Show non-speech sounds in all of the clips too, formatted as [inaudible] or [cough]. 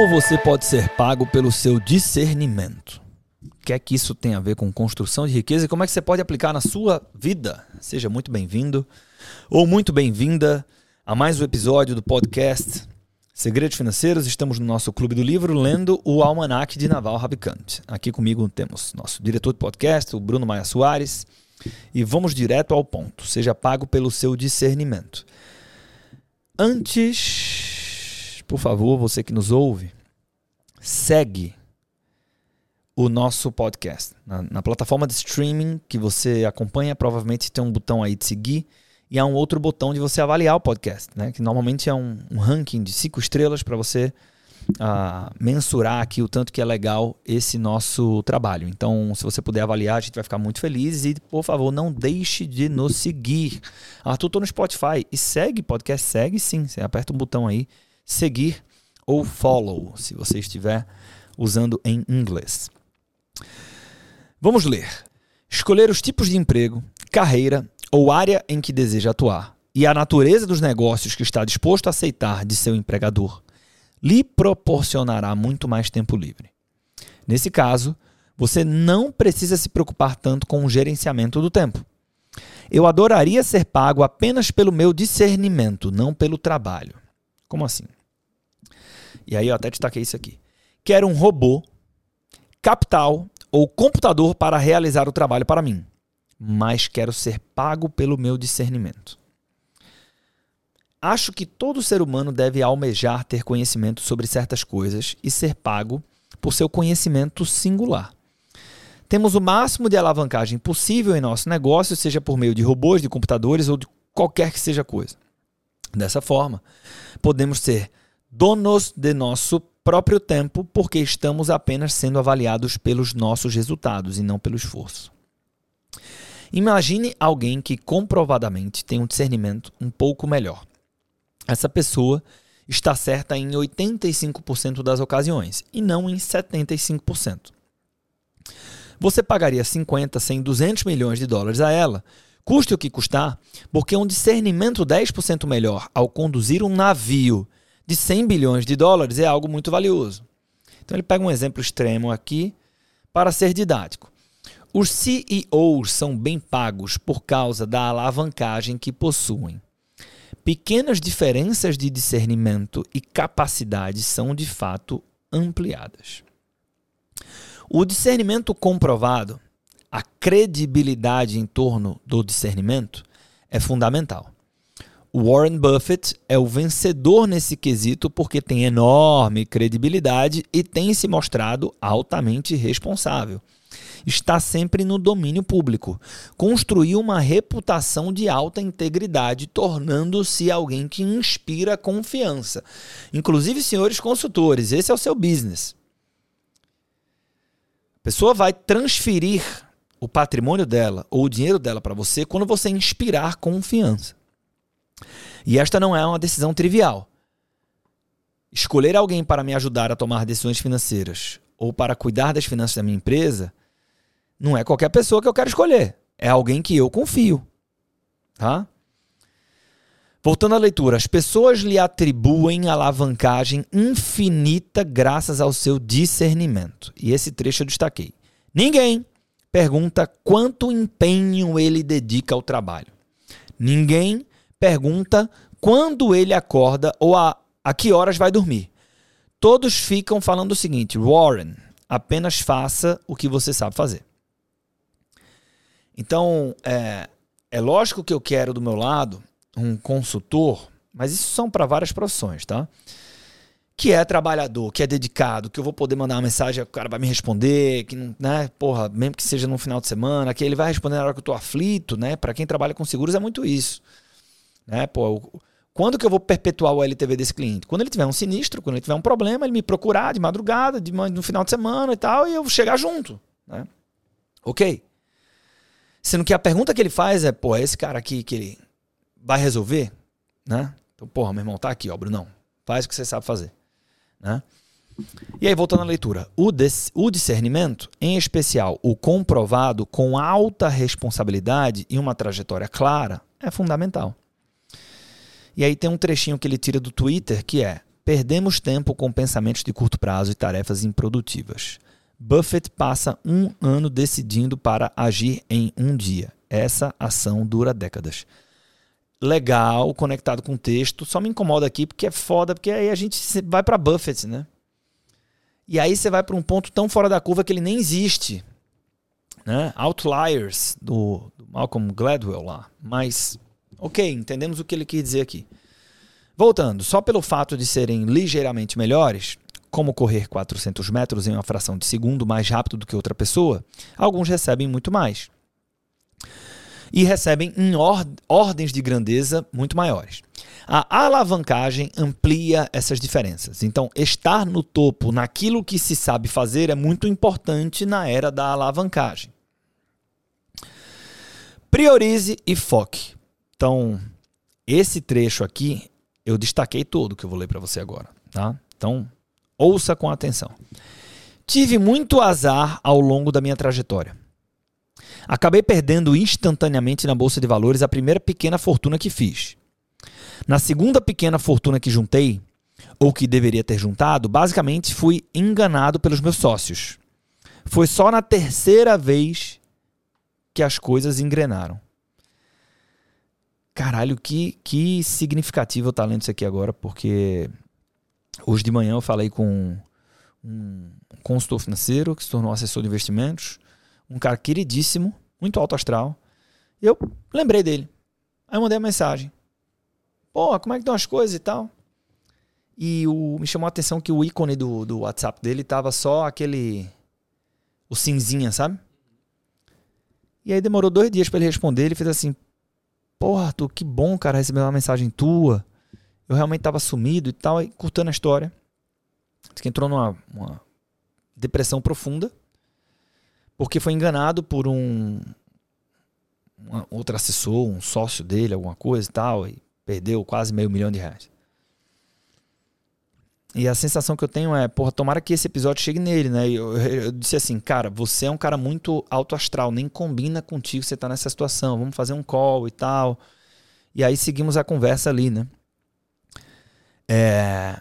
Como você pode ser pago pelo seu discernimento? O que é que isso tem a ver com construção de riqueza e como é que você pode aplicar na sua vida? Seja muito bem-vindo ou muito bem-vinda a mais um episódio do podcast Segredos Financeiros. Estamos no nosso Clube do Livro lendo o Almanac de Naval Ravikant. Aqui comigo temos nosso diretor de podcast, o Bruno Maia Soares, e vamos direto ao ponto. Seja pago pelo seu discernimento. Antes, por favor, você que nos ouve, segue o nosso podcast. Na, na, plataforma de streaming que você acompanha, provavelmente tem um botão aí de seguir e há um outro botão de você avaliar o podcast, né? Que normalmente é um, um ranking de cinco estrelas para você uh, mensurar aqui o tanto que é legal esse nosso trabalho. Então, se você puder avaliar, a gente vai ficar muito feliz e, por favor, não deixe de nos seguir. Arthur, tô no Spotify e segue podcast, segue sim. Você aperta um botão aí, seguir ou follow, se você estiver usando em inglês. Vamos ler. Escolher os tipos de emprego, carreira ou área em que deseja atuar e a natureza dos negócios que está disposto a aceitar de seu empregador lhe proporcionará muito mais tempo livre. Nesse caso, você não precisa se preocupar tanto com o gerenciamento do tempo. Eu adoraria ser pago apenas pelo meu discernimento, não pelo trabalho. Como assim? E aí eu até destaquei isso aqui. Quero um robô, capital ou computador para realizar o trabalho para mim, mas quero ser pago pelo meu discernimento. Acho que todo ser humano deve almejar ter conhecimento sobre certas coisas e ser pago por seu conhecimento singular. Temos o máximo de alavancagem possível em nosso negócio, seja por meio de robôs, de computadores ou de qualquer que seja coisa. Dessa forma, podemos ser donos de nosso próprio tempo porque estamos apenas sendo avaliados pelos nossos resultados e não pelo esforço. Imagine alguém que comprovadamente tem um discernimento um pouco melhor essa pessoa está certa em 85% das ocasiões e não em 75%. Você pagaria 50, 100, 200 milhões de dólares a ela, custe o que custar, porque um discernimento 10% melhor ao conduzir um navio de 100 bilhões de dólares é algo muito valioso. Então ele pega um exemplo extremo aqui para ser didático. Os CEOs são bem pagos por causa da alavancagem que possuem. Pequenas diferenças de discernimento e capacidade são de fato ampliadas. O discernimento comprovado, a credibilidade em torno do discernimento, é fundamental. Warren Buffett é o vencedor nesse quesito porque tem enorme credibilidade e tem se mostrado altamente responsável está sempre no domínio público. Construiu uma reputação de alta integridade, tornando-se alguém que inspira confiança. Inclusive, senhores consultores, esse é o seu business. A pessoa vai transferir o patrimônio dela ou o dinheiro dela para você quando você inspirar confiança. E esta não é uma decisão trivial. Escolher alguém para me ajudar a tomar decisões financeiras ou para cuidar das finanças da minha empresa não é qualquer pessoa que eu quero escolher. É alguém que eu confio. Tá? Voltando à leitura, as pessoas lhe atribuem alavancagem infinita graças ao seu discernimento. E esse trecho eu destaquei. Ninguém pergunta quanto empenho ele dedica ao trabalho. Ninguém pergunta quando ele acorda ou a, a que horas vai dormir. Todos ficam falando o seguinte: Warren, apenas faça o que você sabe fazer. Então, é, é lógico que eu quero do meu lado um consultor, mas isso são para várias profissões, tá? Que é trabalhador, que é dedicado, que eu vou poder mandar uma mensagem, o cara vai me responder, que não, né, porra, mesmo que seja no final de semana, que ele vai responder na hora que eu tô aflito, né? Para quem trabalha com seguros é muito isso. Né? Pô, quando que eu vou perpetuar o LTV desse cliente? Quando ele tiver um sinistro, quando ele tiver um problema, ele me procurar de madrugada, de, no final de semana e tal, e eu chegar junto, né? OK? Sendo que a pergunta que ele faz é, pô, é esse cara aqui que ele vai resolver, né? Então, porra, meu irmão, tá aqui, ó, Brunão. Faz o que você sabe fazer, né? E aí, voltando à leitura, o, o discernimento, em especial o comprovado com alta responsabilidade e uma trajetória clara, é fundamental. E aí tem um trechinho que ele tira do Twitter que é: perdemos tempo com pensamentos de curto prazo e tarefas improdutivas. Buffett passa um ano decidindo para agir em um dia. Essa ação dura décadas. Legal, conectado com o texto. Só me incomoda aqui porque é foda, porque aí a gente vai para Buffett, né? E aí você vai para um ponto tão fora da curva que ele nem existe. Né? Outliers, do, do Malcolm Gladwell lá. Mas, ok, entendemos o que ele quis dizer aqui. Voltando, só pelo fato de serem ligeiramente melhores, como correr 400 metros em uma fração de segundo mais rápido do que outra pessoa, alguns recebem muito mais. E recebem em or ordens de grandeza muito maiores. A alavancagem amplia essas diferenças. Então, estar no topo naquilo que se sabe fazer é muito importante na era da alavancagem. Priorize e foque. Então, esse trecho aqui eu destaquei todo que eu vou ler para você agora, tá? Então, ouça com atenção. Tive muito azar ao longo da minha trajetória. Acabei perdendo instantaneamente na bolsa de valores a primeira pequena fortuna que fiz. Na segunda pequena fortuna que juntei, ou que deveria ter juntado, basicamente fui enganado pelos meus sócios. Foi só na terceira vez que as coisas engrenaram. Caralho, que, que significativo eu tá lendo isso aqui agora, porque hoje de manhã eu falei com um consultor financeiro que se tornou assessor de investimentos, um cara queridíssimo, muito alto astral. E eu lembrei dele. Aí eu mandei uma mensagem. Pô, como é que estão as coisas e tal? E o, me chamou a atenção que o ícone do, do WhatsApp dele tava só aquele. O cinzinha, sabe? E aí demorou dois dias para ele responder. Ele fez assim: Porra, Arthur, que bom, cara, receber uma mensagem tua. Eu realmente tava sumido e tal. E curtando a história. Diz que entrou numa depressão profunda. Porque foi enganado por um. outro assessor, um sócio dele, alguma coisa e tal. E Perdeu quase meio milhão de reais. E a sensação que eu tenho é, porra, tomara que esse episódio chegue nele, né? Eu, eu, disse assim, cara, você é um cara muito alto astral, nem combina contigo você tá nessa situação, vamos fazer um call e tal. E aí seguimos a conversa ali, né? É...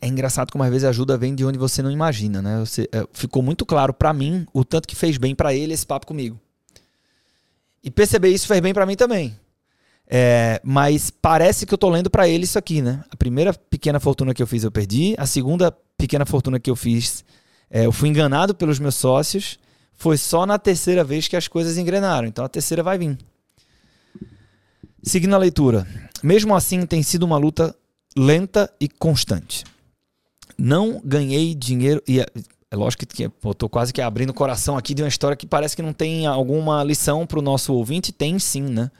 É engraçado como às vezes a ajuda vem de onde você não imagina, né? Você, é, ficou muito claro para mim o tanto que fez bem para ele esse papo comigo. E perceber isso fez bem para mim também. É, mas parece que eu tô lendo para ele isso aqui, né? A primeira pequena fortuna que eu fiz eu perdi, a segunda pequena fortuna que eu fiz, é, eu fui enganado pelos meus sócios. Foi só na terceira vez que as coisas engrenaram. Então a terceira vai vir. Seguindo a leitura. Mesmo assim, tem sido uma luta lenta e constante. Não ganhei dinheiro. E é lógico que eu tô quase que abrindo o coração aqui de uma história que parece que não tem alguma lição para o nosso ouvinte. Tem sim, né?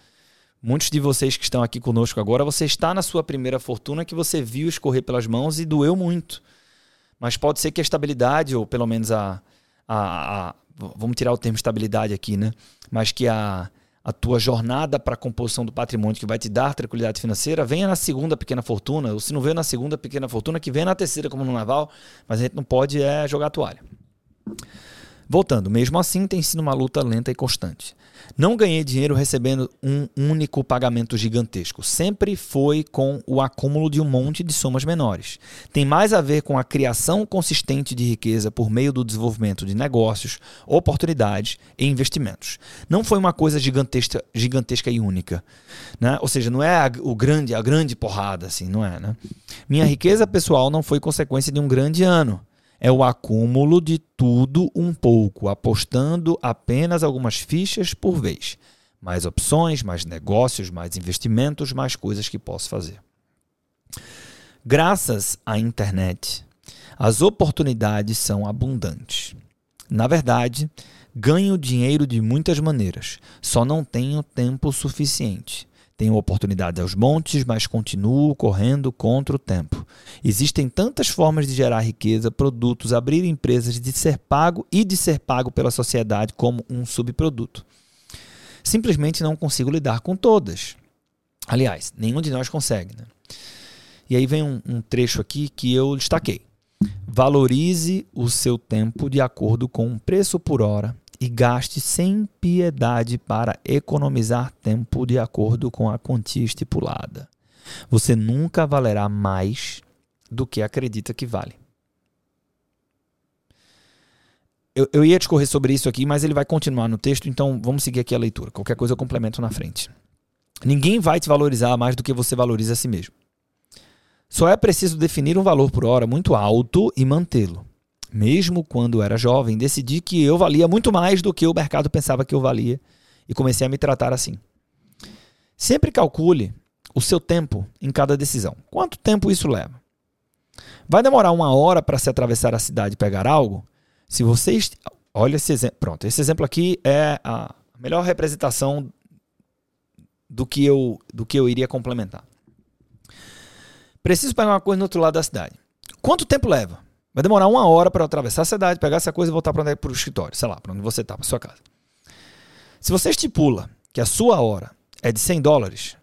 Muitos de vocês que estão aqui conosco agora, você está na sua primeira fortuna que você viu escorrer pelas mãos e doeu muito. Mas pode ser que a estabilidade, ou pelo menos a, a, a vamos tirar o termo estabilidade aqui, né? Mas que a, a tua jornada para a composição do patrimônio que vai te dar tranquilidade financeira, venha na segunda pequena fortuna, ou se não veio na segunda pequena fortuna, que venha na terceira como no naval, mas a gente não pode é jogar a toalha. Voltando, mesmo assim tem sido uma luta lenta e constante. Não ganhei dinheiro recebendo um único pagamento gigantesco. Sempre foi com o acúmulo de um monte de somas menores. Tem mais a ver com a criação consistente de riqueza por meio do desenvolvimento de negócios, oportunidades e investimentos. Não foi uma coisa gigantesca, gigantesca e única. Né? Ou seja, não é a, o grande, a grande porrada, assim, não é. Né? Minha riqueza pessoal não foi consequência de um grande ano é o acúmulo de tudo um pouco, apostando apenas algumas fichas por vez. Mais opções, mais negócios, mais investimentos, mais coisas que posso fazer. Graças à internet, as oportunidades são abundantes. Na verdade, ganho dinheiro de muitas maneiras, só não tenho tempo suficiente. Tenho oportunidades aos montes, mas continuo correndo contra o tempo. Existem tantas formas de gerar riqueza, produtos, abrir empresas, de ser pago e de ser pago pela sociedade como um subproduto. Simplesmente não consigo lidar com todas. Aliás, nenhum de nós consegue. Né? E aí vem um, um trecho aqui que eu destaquei. Valorize o seu tempo de acordo com o preço por hora e gaste sem piedade para economizar tempo de acordo com a quantia estipulada. Você nunca valerá mais do que acredita que vale. Eu, eu ia discorrer sobre isso aqui, mas ele vai continuar no texto, então vamos seguir aqui a leitura. Qualquer coisa eu complemento na frente. Ninguém vai te valorizar mais do que você valoriza a si mesmo. Só é preciso definir um valor por hora muito alto e mantê-lo. Mesmo quando era jovem, decidi que eu valia muito mais do que o mercado pensava que eu valia e comecei a me tratar assim. Sempre calcule o seu tempo em cada decisão. Quanto tempo isso leva? Vai demorar uma hora para se atravessar a cidade e pegar algo? Se você. Olha esse exemplo. Pronto, esse exemplo aqui é a melhor representação do que eu, do que eu iria complementar. Preciso pegar uma coisa no outro lado da cidade. Quanto tempo leva? Vai demorar uma hora para atravessar a cidade, pegar essa coisa e voltar para o escritório, sei lá, para onde você está, para sua casa. Se você estipula que a sua hora é de 100 dólares,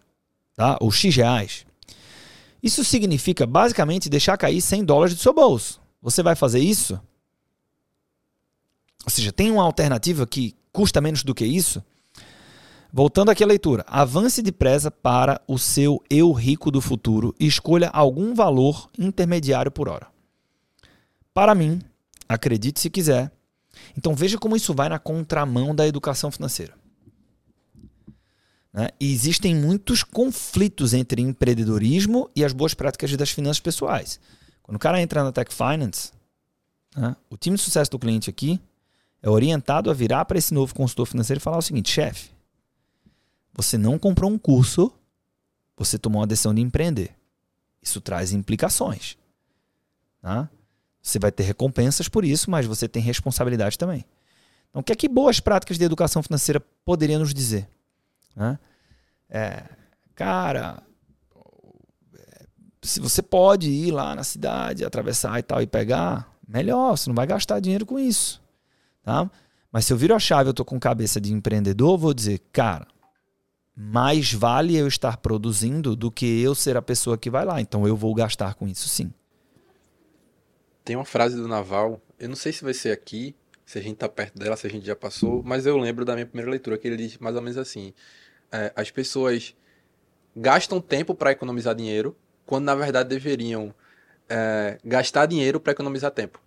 tá? ou X reais, isso significa basicamente deixar cair 100 dólares do seu bolso. Você vai fazer isso? Ou seja, tem uma alternativa que custa menos do que isso? Voltando aqui à leitura, avance depressa para o seu eu rico do futuro e escolha algum valor intermediário por hora. Para mim, acredite se quiser. Então veja como isso vai na contramão da educação financeira. Né? E existem muitos conflitos entre empreendedorismo e as boas práticas das finanças pessoais. Quando o cara entra na Tech Finance, né? o time de sucesso do cliente aqui é orientado a virar para esse novo consultor financeiro e falar o seguinte: chefe, você não comprou um curso, você tomou a decisão de empreender. Isso traz implicações. Tá? Você vai ter recompensas por isso, mas você tem responsabilidade também. Então, o que é que boas práticas de educação financeira poderiam nos dizer? Né? É, cara, se você pode ir lá na cidade, atravessar e tal e pegar, melhor, você não vai gastar dinheiro com isso. Tá? Mas se eu viro a chave, eu tô com cabeça de empreendedor, vou dizer, cara, mais vale eu estar produzindo do que eu ser a pessoa que vai lá. Então eu vou gastar com isso sim. Tem uma frase do Naval, eu não sei se vai ser aqui, se a gente tá perto dela, se a gente já passou, mas eu lembro da minha primeira leitura que ele diz mais ou menos assim: é, as pessoas gastam tempo para economizar dinheiro, quando na verdade deveriam é, gastar dinheiro para economizar tempo.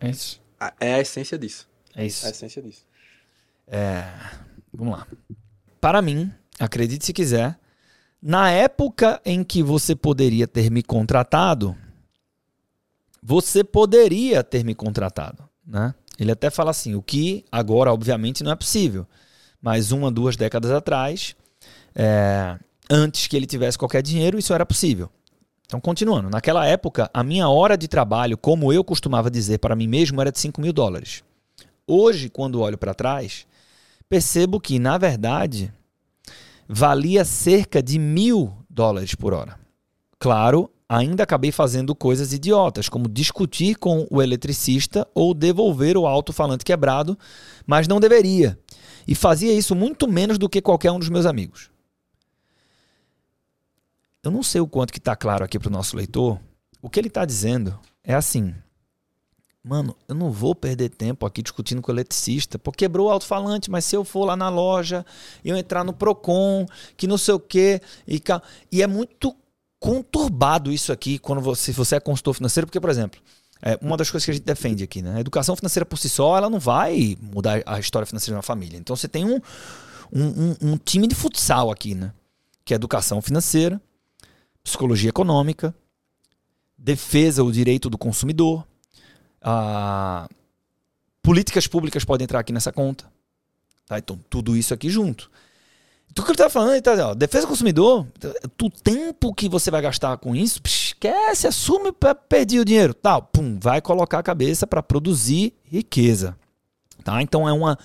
É isso. É a essência disso. É isso. É a essência disso. É, vamos lá. Para mim, acredite se quiser, na época em que você poderia ter me contratado, você poderia ter me contratado, né? Ele até fala assim, o que agora, obviamente, não é possível. Mas uma, duas décadas atrás, é, antes que ele tivesse qualquer dinheiro, isso era possível. Então, continuando. Naquela época, a minha hora de trabalho, como eu costumava dizer para mim mesmo, era de 5 mil dólares. Hoje, quando olho para trás, percebo que, na verdade, valia cerca de mil dólares por hora. Claro, ainda acabei fazendo coisas idiotas, como discutir com o eletricista ou devolver o alto-falante quebrado, mas não deveria. E fazia isso muito menos do que qualquer um dos meus amigos. Eu não sei o quanto que está claro aqui para o nosso leitor. O que ele está dizendo é assim: Mano, eu não vou perder tempo aqui discutindo com o eletricista, porque quebrou o alto-falante, mas se eu for lá na loja, eu entrar no Procon, que não sei o quê, e, e é muito conturbado isso aqui quando você, se você é consultor financeiro, porque, por exemplo, é uma das coisas que a gente defende aqui, né? A educação financeira por si só, ela não vai mudar a história financeira de uma família. Então você tem um, um, um, time de futsal aqui, né? Que é educação financeira, psicologia econômica, defesa, o direito do consumidor, a... políticas públicas podem entrar aqui nessa conta. Tá? Então, tudo isso aqui junto. Tu que ele tá falando, tá, ó, defesa do consumidor, o tempo que você vai gastar com isso, esquece, assume para perder o dinheiro, tal, pum, vai colocar a cabeça para produzir riqueza, tá? Então é uma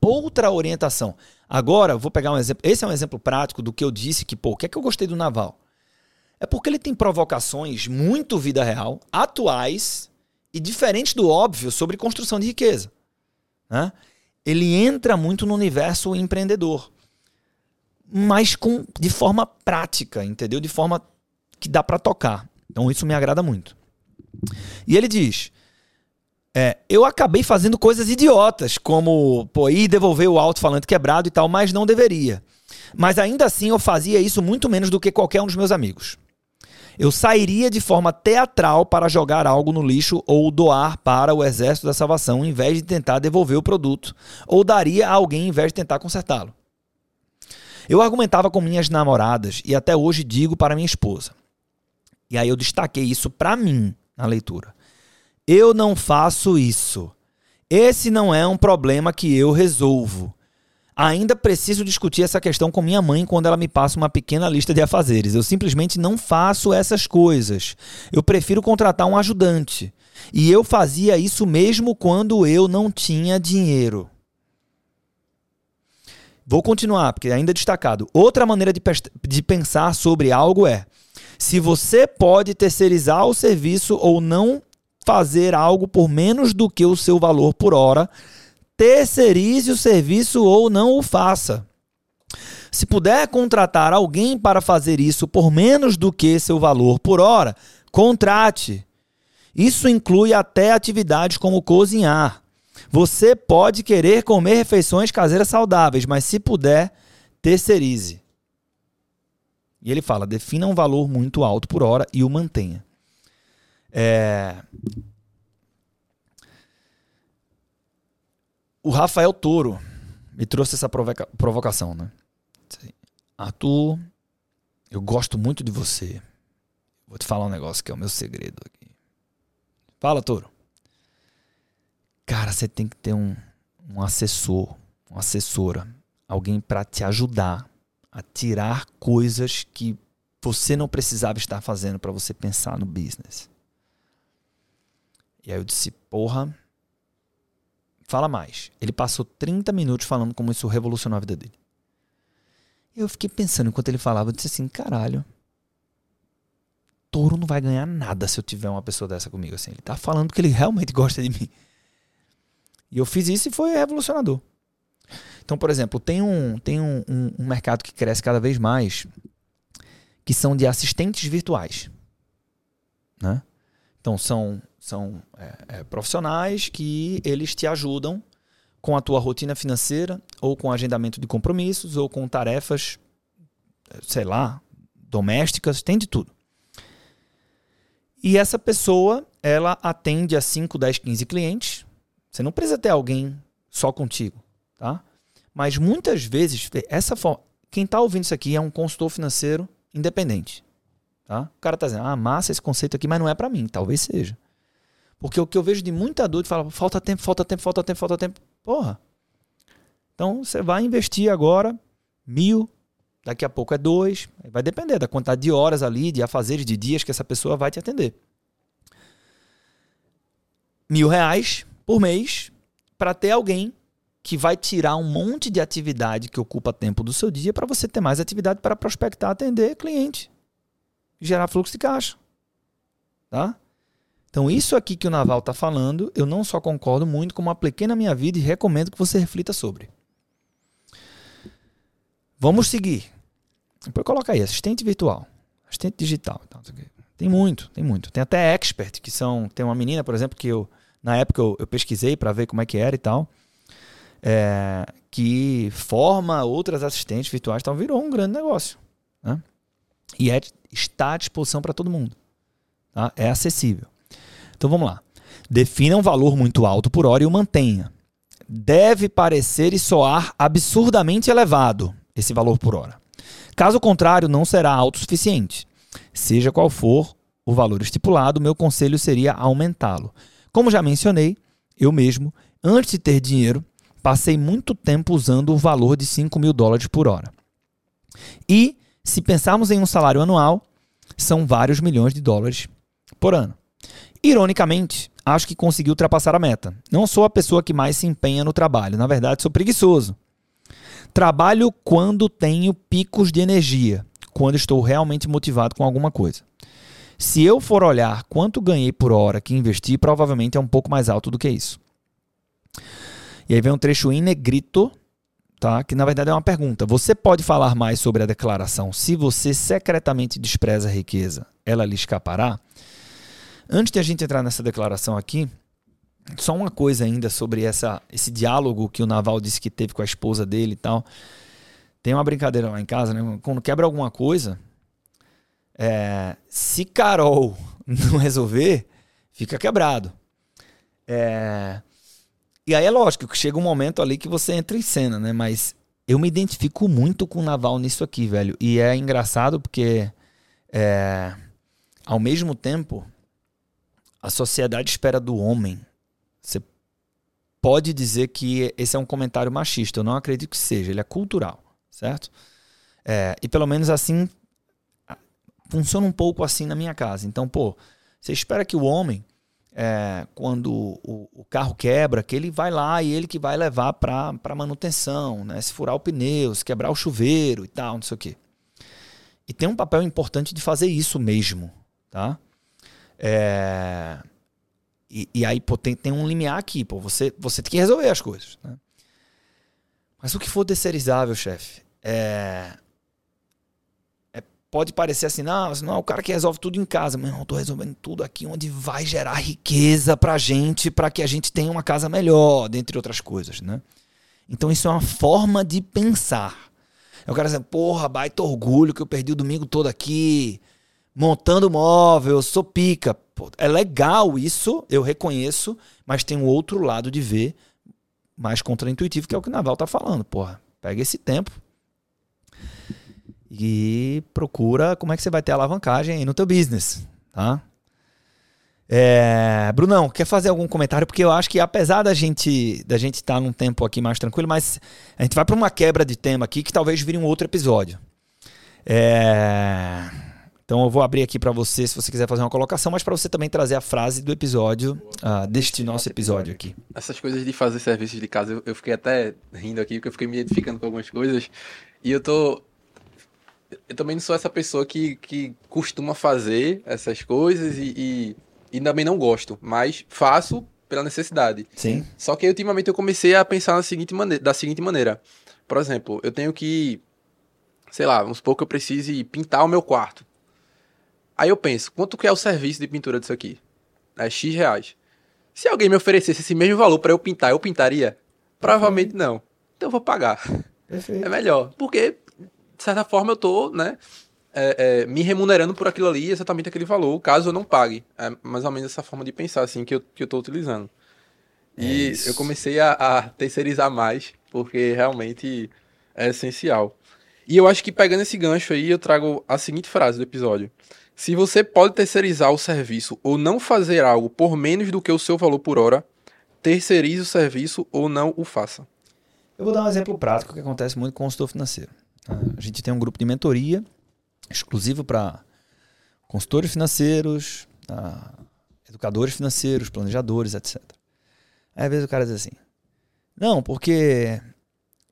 outra orientação. Agora, vou pegar um exemplo, esse é um exemplo prático do que eu disse que, pô, o que é que eu gostei do Naval? É porque ele tem provocações muito vida real, atuais e diferentes do óbvio sobre construção de riqueza, né? Ele entra muito no universo empreendedor mas com, de forma prática, entendeu? De forma que dá para tocar. Então isso me agrada muito. E ele diz: é, eu acabei fazendo coisas idiotas, como pô, ir devolver o alto-falante quebrado e tal, mas não deveria. Mas ainda assim eu fazia isso muito menos do que qualquer um dos meus amigos. Eu sairia de forma teatral para jogar algo no lixo ou doar para o Exército da Salvação em vez de tentar devolver o produto, ou daria a alguém em vez de tentar consertá-lo. Eu argumentava com minhas namoradas e até hoje digo para minha esposa. E aí eu destaquei isso para mim na leitura. Eu não faço isso. Esse não é um problema que eu resolvo. Ainda preciso discutir essa questão com minha mãe quando ela me passa uma pequena lista de afazeres. Eu simplesmente não faço essas coisas. Eu prefiro contratar um ajudante. E eu fazia isso mesmo quando eu não tinha dinheiro. Vou continuar, porque ainda é destacado. Outra maneira de, de pensar sobre algo é: se você pode terceirizar o serviço ou não fazer algo por menos do que o seu valor por hora, terceirize o serviço ou não o faça. Se puder contratar alguém para fazer isso por menos do que seu valor por hora, contrate. Isso inclui até atividades como cozinhar. Você pode querer comer refeições caseiras saudáveis, mas se puder, terceirize. E ele fala: defina um valor muito alto por hora e o mantenha. É, o Rafael Toro me trouxe essa provoca provocação, né? Arthur, eu gosto muito de você. Vou te falar um negócio que é o meu segredo aqui. Fala, Toro. Cara, você tem que ter um, um assessor, uma assessora, alguém para te ajudar a tirar coisas que você não precisava estar fazendo para você pensar no business. E aí eu disse, porra, Fala mais. Ele passou 30 minutos falando como isso revolucionou a vida dele. Eu fiquei pensando enquanto ele falava, eu disse assim, caralho. Touro não vai ganhar nada se eu tiver uma pessoa dessa comigo assim. Ele tá falando que ele realmente gosta de mim. E eu fiz isso e foi revolucionador. Então, por exemplo, tem um, tem um, um, um mercado que cresce cada vez mais que são de assistentes virtuais. Né? Então, são são é, é, profissionais que eles te ajudam com a tua rotina financeira, ou com agendamento de compromissos, ou com tarefas, sei lá, domésticas, tem de tudo. E essa pessoa, ela atende a 5, 10, 15 clientes. Você não precisa ter alguém só contigo, tá? Mas muitas vezes, essa forma, quem está ouvindo isso aqui é um consultor financeiro independente. Tá? O cara está dizendo, ah, massa esse conceito aqui, mas não é para mim. Talvez seja. Porque o que eu vejo de muita dúvida fala, falta tempo, falta tempo, falta tempo, falta tempo. Porra. Então você vai investir agora mil, daqui a pouco é dois. Vai depender da quantidade de horas ali, de afazeres, de dias que essa pessoa vai te atender. Mil reais por mês para ter alguém que vai tirar um monte de atividade que ocupa tempo do seu dia para você ter mais atividade para prospectar, atender cliente, gerar fluxo de caixa. Tá? Então, isso aqui que o Naval está falando, eu não só concordo muito, como apliquei na minha vida e recomendo que você reflita sobre. Vamos seguir. Depois coloca aí, assistente virtual, assistente digital. Tem muito, tem muito. Tem até expert, que são. Tem uma menina, por exemplo, que eu, na época eu, eu pesquisei para ver como é que era e tal. É, que forma outras assistentes virtuais, então virou um grande negócio. Né? E é, está à disposição para todo mundo. Tá? É acessível. Então vamos lá. Defina um valor muito alto por hora e o mantenha. Deve parecer e soar absurdamente elevado esse valor por hora. Caso contrário, não será autossuficiente. Seja qual for o valor estipulado, meu conselho seria aumentá-lo. Como já mencionei, eu mesmo, antes de ter dinheiro, passei muito tempo usando o valor de 5 mil dólares por hora. E, se pensarmos em um salário anual, são vários milhões de dólares por ano. Ironicamente, acho que consegui ultrapassar a meta. Não sou a pessoa que mais se empenha no trabalho, na verdade, sou preguiçoso. Trabalho quando tenho picos de energia, quando estou realmente motivado com alguma coisa. Se eu for olhar quanto ganhei por hora que investi, provavelmente é um pouco mais alto do que isso. E aí vem um trecho em negrito, tá? que na verdade é uma pergunta. Você pode falar mais sobre a declaração se você secretamente despreza a riqueza, ela lhe escapará? Antes de a gente entrar nessa declaração aqui, só uma coisa ainda sobre essa, esse diálogo que o Naval disse que teve com a esposa dele e tal. Tem uma brincadeira lá em casa, né? Quando quebra alguma coisa, é, se Carol [laughs] não resolver, fica quebrado. É, e aí é lógico que chega um momento ali que você entra em cena, né? Mas eu me identifico muito com o Naval nisso aqui, velho. E é engraçado porque, é, ao mesmo tempo, a sociedade espera do homem. Você pode dizer que esse é um comentário machista. Eu não acredito que seja. Ele é cultural, certo? É, e pelo menos assim funciona um pouco assim na minha casa. Então, pô, você espera que o homem é, quando o, o, carro quebra, que ele vai lá e ele que vai levar para manutenção, né? Se furar o pneu, se quebrar o chuveiro e tal, não sei o quê. E tem um papel importante de fazer isso mesmo, tá? É... E, e, aí, pô, tem, tem um limiar aqui, pô. Você, você tem que resolver as coisas, né? Mas o que for terceirizável, chefe, é pode parecer assim, não, não é o cara que resolve tudo em casa. Mas eu tô resolvendo tudo aqui onde vai gerar riqueza pra gente, para que a gente tenha uma casa melhor, dentre outras coisas, né? Então isso é uma forma de pensar. Eu quero dizer, porra, baita orgulho que eu perdi o domingo todo aqui, montando móvel, sou pica. Pô, é legal isso, eu reconheço, mas tem um outro lado de ver mais contraintuitivo, que é o que o Naval tá falando. Porra, pega esse tempo, e procura como é que você vai ter alavancagem aí no teu business, tá? É, Brunão, quer fazer algum comentário? Porque eu acho que apesar da gente da gente estar tá num tempo aqui mais tranquilo, mas a gente vai para uma quebra de tema aqui que talvez vire um outro episódio. É, então eu vou abrir aqui para você, se você quiser fazer uma colocação, mas para você também trazer a frase do episódio, uh, deste nosso episódio aqui. Essas coisas de fazer serviços de casa, eu, eu fiquei até rindo aqui, porque eu fiquei me identificando com algumas coisas. E eu tô eu também não sou essa pessoa que, que costuma fazer essas coisas e, e, e também não gosto, mas faço pela necessidade. Sim. Só que ultimamente eu comecei a pensar na seguinte maneira, da seguinte maneira. Por exemplo, eu tenho que, sei lá, vamos supor que eu precise pintar o meu quarto. Aí eu penso, quanto que é o serviço de pintura disso aqui? É X reais. Se alguém me oferecesse esse mesmo valor para eu pintar, eu pintaria? Provavelmente não. Então eu vou pagar. Perfeito. É melhor. Porque de certa forma, eu tô, né, é, é, me remunerando por aquilo ali, exatamente aquele valor, caso eu não pague. É mais ou menos essa forma de pensar, assim, que eu, que eu tô utilizando. E é eu comecei a, a terceirizar mais, porque realmente é essencial. E eu acho que pegando esse gancho aí, eu trago a seguinte frase do episódio. Se você pode terceirizar o serviço ou não fazer algo por menos do que o seu valor por hora, terceirize o serviço ou não o faça. Eu vou dar um exemplo prático que acontece muito com o consultor financeiro. A gente tem um grupo de mentoria exclusivo para consultores financeiros, educadores financeiros, planejadores, etc. Aí às vezes o cara diz assim: Não, porque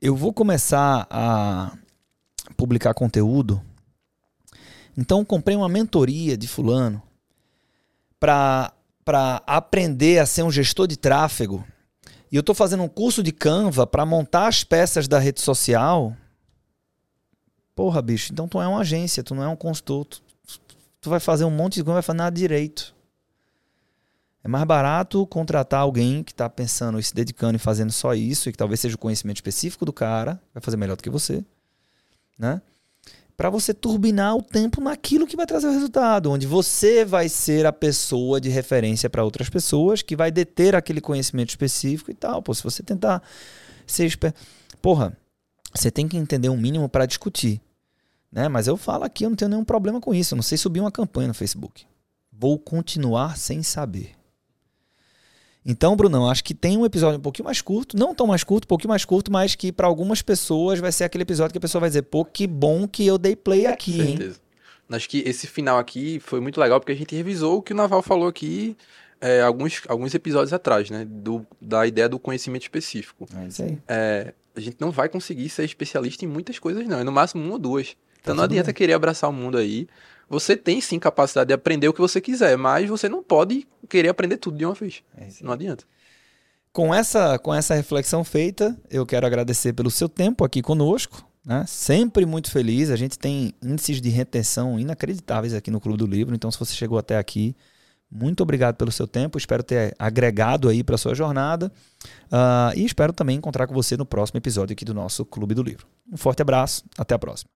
eu vou começar a publicar conteúdo, então comprei uma mentoria de Fulano para aprender a ser um gestor de tráfego. E eu estou fazendo um curso de Canva para montar as peças da rede social Porra, bicho, então tu é uma agência, tu não é um consultor. Tu, tu vai fazer um monte de coisa, vai fazer nada direito. É mais barato contratar alguém que está pensando e se dedicando e fazendo só isso, e que talvez seja o conhecimento específico do cara, vai fazer melhor do que você, né? Para você turbinar o tempo naquilo que vai trazer o resultado, onde você vai ser a pessoa de referência para outras pessoas, que vai deter aquele conhecimento específico e tal. Pô, se você tentar ser. Porra, você tem que entender um mínimo para discutir. Né? Mas eu falo aqui, eu não tenho nenhum problema com isso. Eu não sei subir uma campanha no Facebook. Vou continuar sem saber. Então, Brunão, acho que tem um episódio um pouquinho mais curto, não tão mais curto, um pouquinho mais curto, mas que para algumas pessoas vai ser aquele episódio que a pessoa vai dizer, pô, que bom que eu dei play aqui, hein? Certeza. Acho que esse final aqui foi muito legal porque a gente revisou o que o Naval falou aqui é, alguns, alguns episódios atrás, né? Do, da ideia do conhecimento específico. É isso aí. É, a gente não vai conseguir ser especialista em muitas coisas, não. É no máximo uma ou duas. Então tá não adianta bem. querer abraçar o mundo aí. Você tem sim capacidade de aprender o que você quiser, mas você não pode querer aprender tudo de uma vez. É não adianta. Com essa, com essa reflexão feita, eu quero agradecer pelo seu tempo aqui conosco. Né? Sempre muito feliz. A gente tem índices de retenção inacreditáveis aqui no Clube do Livro. Então, se você chegou até aqui, muito obrigado pelo seu tempo, espero ter agregado aí para sua jornada uh, e espero também encontrar com você no próximo episódio aqui do nosso Clube do Livro. Um forte abraço, até a próxima.